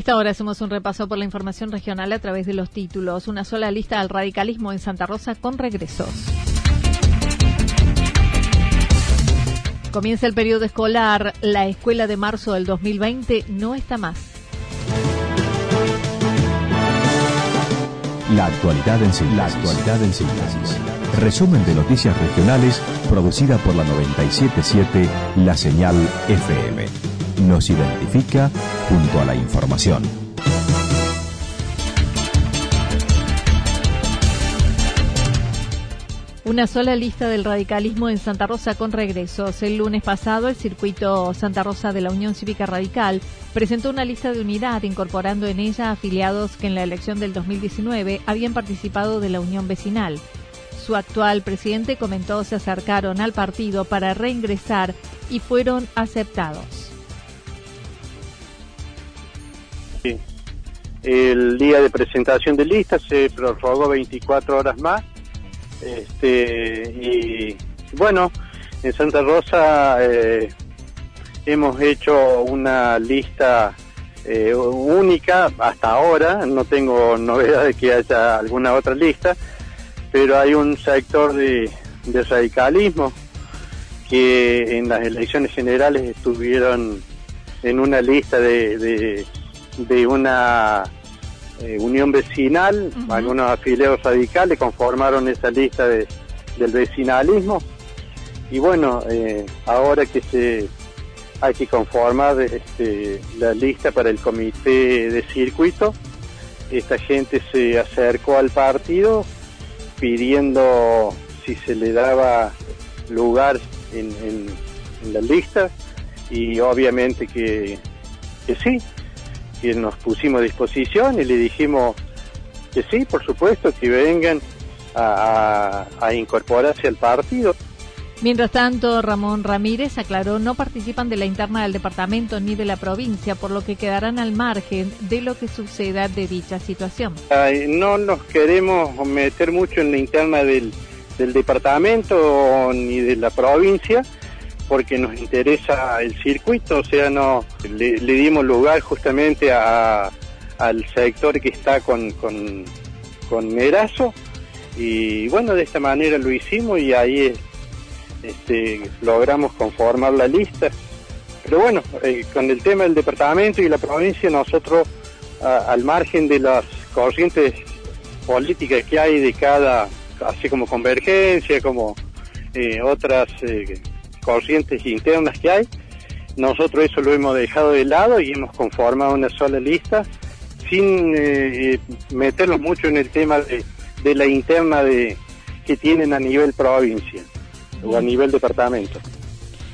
Esta hora hacemos un repaso por la información regional a través de los títulos. Una sola lista al radicalismo en Santa Rosa con regresos. Comienza el periodo escolar. La escuela de marzo del 2020 no está más. La actualidad en síntesis. La actualidad en síntesis. Resumen de noticias regionales producida por la 977 La Señal FM nos identifica junto a la información. Una sola lista del radicalismo en Santa Rosa con regresos. El lunes pasado, el circuito Santa Rosa de la Unión Cívica Radical presentó una lista de unidad incorporando en ella afiliados que en la elección del 2019 habían participado de la Unión Vecinal. Su actual presidente comentó se acercaron al partido para reingresar y fueron aceptados. El día de presentación de listas se prorrogó 24 horas más. Este, y bueno, en Santa Rosa eh, hemos hecho una lista eh, única hasta ahora. No tengo novedad de que haya alguna otra lista, pero hay un sector de, radicalismo que en las elecciones generales estuvieron en una lista de una eh, unión vecinal, algunos afiliados radicales conformaron esa lista de, del vecinalismo. Y bueno, eh, ahora que se hay que conformar este, la lista para el comité de circuito, esta gente se acercó al partido pidiendo si se le daba lugar en, en la lista y obviamente que, que sí, que nos pusimos a disposición y le dijimos que sí, por supuesto, que vengan a, incorporarse al partido. Mientras tanto, Ramón Ramírez aclaró no participan de la interna del departamento ni de la provincia, por lo que quedarán al margen de lo que suceda de dicha situación. no nos queremos meter mucho en la interna del, del departamento ni de la provincia, porque nos interesa el circuito, o sea, no le, dimos lugar justamente al sector que está con, con, con Merazo y bueno, de esta manera lo hicimos y ahí este, logramos conformar la lista. Pero bueno, eh, con el tema del departamento y la provincia, nosotros al margen de las corrientes políticas que hay de cada, así como convergencia, como eh, otras eh, corrientes internas que hay. Nosotros eso lo hemos dejado de lado y hemos conformado una sola lista sin eh, meternos mucho en el tema de, de la interna de, que tienen a nivel provincia o a nivel departamento.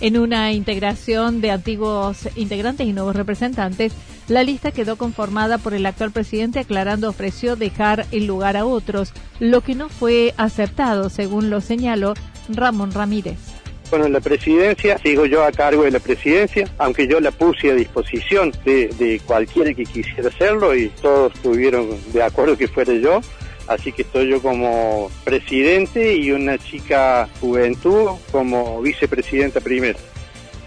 En una integración de antiguos integrantes y nuevos representantes, la lista quedó conformada por el actual presidente aclarando ofreció dejar el lugar a otros, lo que no fue aceptado, según lo señaló Ramón Ramírez. Bueno, en la presidencia sigo yo a cargo de la presidencia, aunque yo la puse a disposición de, cualquiera que quisiera hacerlo y todos estuvieron de acuerdo que fuera yo, así que estoy yo como presidente y una chica juventud como vicepresidenta primera.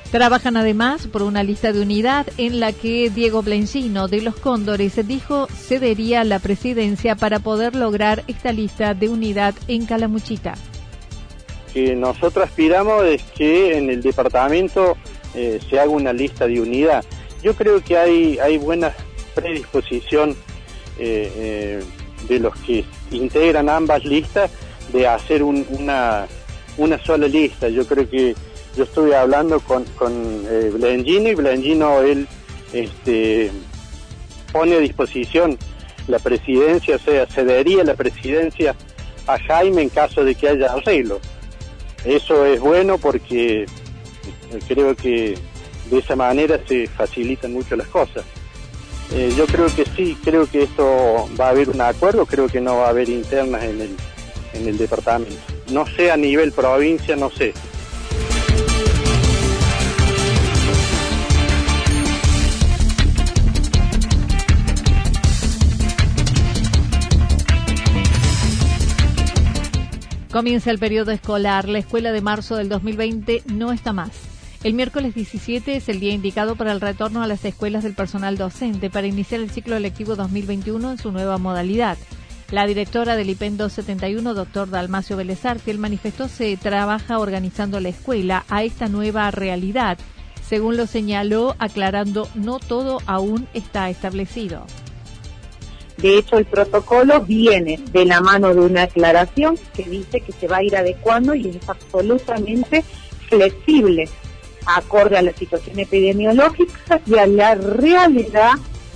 Trabajan además por una lista de unidad en la que Diego Blencino de los Cóndores dijo cedería la presidencia para poder lograr esta lista de unidad en Calamuchita. Que nosotros aspiramos es que en el departamento eh, se haga una lista de unidad. Yo creo que hay, hay buena predisposición eh, eh, de los que integran ambas listas de hacer una, una sola lista. Yo creo que yo estuve hablando con, con eh, y Blengino él este, pone a disposición la presidencia, o sea, cedería la presidencia a Jaime en caso de que haya arreglo. Eso es bueno porque eh, creo que de esa manera se facilitan mucho las cosas. Eh, yo creo que sí, creo que esto va a haber un acuerdo, creo que no va a haber internas en el, en el departamento. No sé a nivel provincia, no sé, Comienza el periodo escolar. La escuela de marzo del 2020 no está más. El miércoles 17 es el día indicado para el retorno a las escuelas del personal docente para iniciar el ciclo electivo 2021 en su nueva modalidad. La directora del IPEN 271, doctor Dalmacio Vélez el manifestó se trabaja organizando la escuela a esta nueva realidad. Según lo señaló, aclarando no todo aún está establecido. De hecho, el protocolo viene de la mano de una aclaración que dice que se va a ir adecuando y es absolutamente flexible, acorde a la situación epidemiológica y a la realidad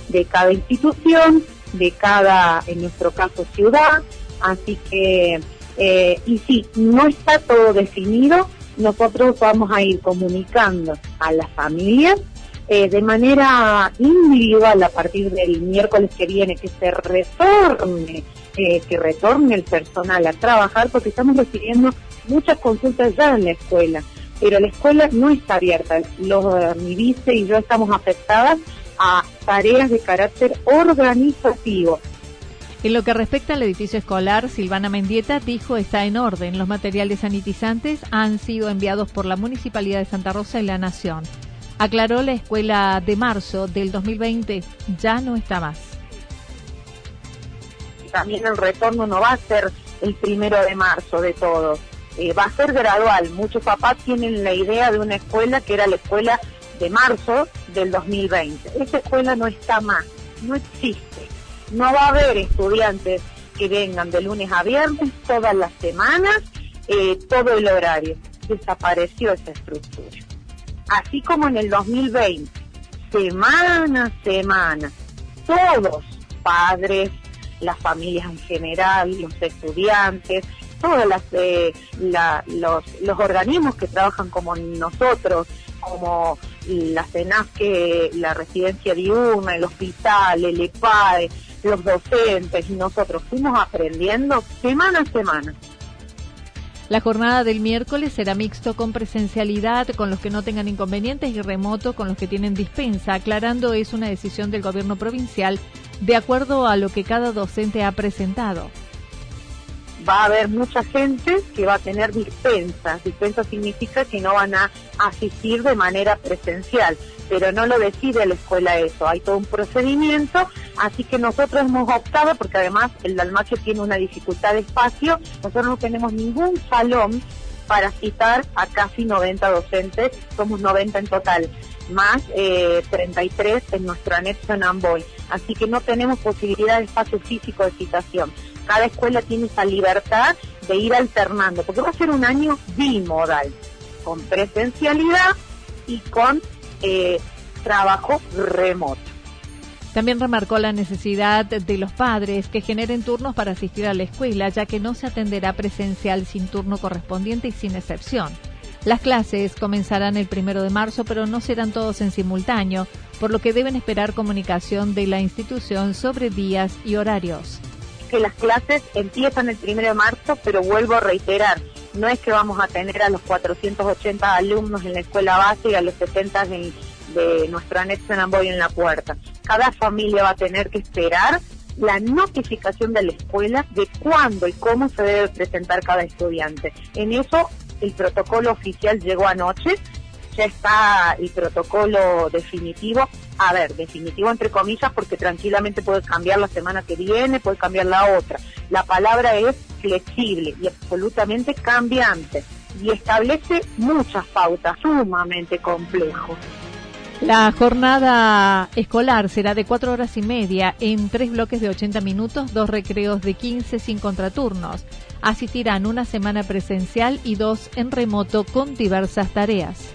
de cada institución, de cada, en nuestro caso, ciudad. Así que, eh, y sí, no está todo definido, nosotros vamos a ir comunicando a las familias eh, de manera individual a partir del miércoles que viene, que se retorne, eh, que retorne el personal a trabajar, porque estamos recibiendo muchas consultas ya en la escuela, pero la escuela no está abierta. Los, eh, mi vice y yo estamos afectadas a tareas de carácter organizativo. En lo que respecta al edificio escolar, Silvana Mendieta dijo está en orden. Los materiales sanitizantes han sido enviados por la Municipalidad de Santa Rosa y la Nación. Aclaró la escuela de marzo del 2020 ya no está más. También el retorno no va a ser el primero de marzo de todo, eh, va a ser gradual. Muchos papás tienen la idea de una escuela que era la escuela de marzo del 2020. Esa escuela no está más, no existe. No va a haber estudiantes que vengan de lunes a viernes todas las semanas, eh, todo el horario. Desapareció esa estructura así como en el 2020, semana a semana, todos, padres, las familias en general, los estudiantes, todos las, eh, los, los organismos que trabajan como nosotros, como la CENASCE, la residencia diurna, el hospital, el EPAE, los docentes y nosotros fuimos aprendiendo semana a semana. La jornada del miércoles será mixto con presencialidad con los que no tengan inconvenientes y remoto con los que tienen dispensa, aclarando es una decisión del gobierno provincial de acuerdo a lo que cada docente ha presentado. Va a haber mucha gente que va a tener dispensa. Dispensa significa que no van a asistir de manera presencial pero no lo decide la escuela eso, hay todo un procedimiento, así que nosotros hemos optado, porque además el Dalmacio tiene una dificultad de espacio, nosotros no tenemos ningún salón para citar a casi 90 docentes, somos 90 en total, más eh, 33 en nuestro anexo en Amboy, así que no tenemos posibilidad de espacio físico de citación. Cada escuela tiene esa libertad de ir alternando, porque va a ser un año bimodal, con presencialidad y con eh, trabajo remoto. También remarcó la necesidad de los padres que generen turnos para asistir a la escuela, ya que no se atenderá presencial sin turno correspondiente y sin excepción. Las clases comenzarán el primero de marzo, pero no serán todos en simultáneo, por lo que deben esperar comunicación de la institución sobre días y horarios. Que las clases empiezan el primero de marzo, pero vuelvo a reiterar, no es que vamos a tener a los 480 alumnos en la escuela base y a los 70 de, nuestro anexo en Amboy en la puerta. Cada familia va a tener que esperar la notificación de la escuela de cuándo y cómo se debe presentar cada estudiante. En eso el protocolo oficial llegó anoche, ya está el protocolo definitivo, a ver, definitivo entre comillas porque tranquilamente puede cambiar la semana que viene, puede cambiar la otra. La palabra es flexible y absolutamente cambiante y establece muchas pautas, sumamente complejo. La jornada escolar será de cuatro horas y media en tres bloques de 80 minutos, dos recreos de 15 sin contraturnos. Asistirán una semana presencial y dos en remoto con diversas tareas.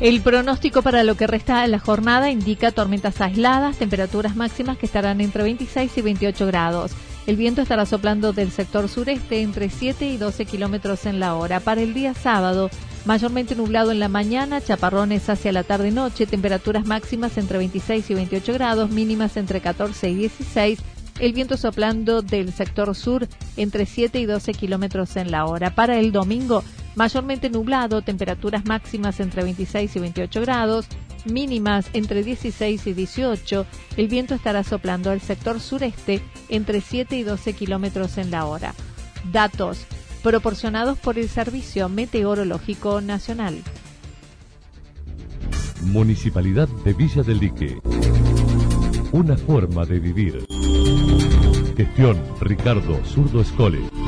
El pronóstico para lo que resta de la jornada indica tormentas aisladas, temperaturas máximas que estarán entre 26 y 28 grados. El viento estará soplando del sector sureste entre 7 y 12 kilómetros en la hora. Para el día sábado, mayormente nublado en la mañana, chaparrones hacia la tarde-noche, temperaturas máximas entre 26 y 28 grados, mínimas entre 14 y 16 el viento soplando del sector sur entre 7 y 12 kilómetros en la hora. Para el domingo, mayormente nublado, temperaturas máximas entre 26 y 28 grados, mínimas entre 16 y 18. El viento estará soplando al sector sureste entre 7 y 12 kilómetros en la hora. Datos proporcionados por el Servicio Meteorológico Nacional. Municipalidad de Villa del Lique. Una forma de vivir. Gestión Ricardo Zurdo Escole.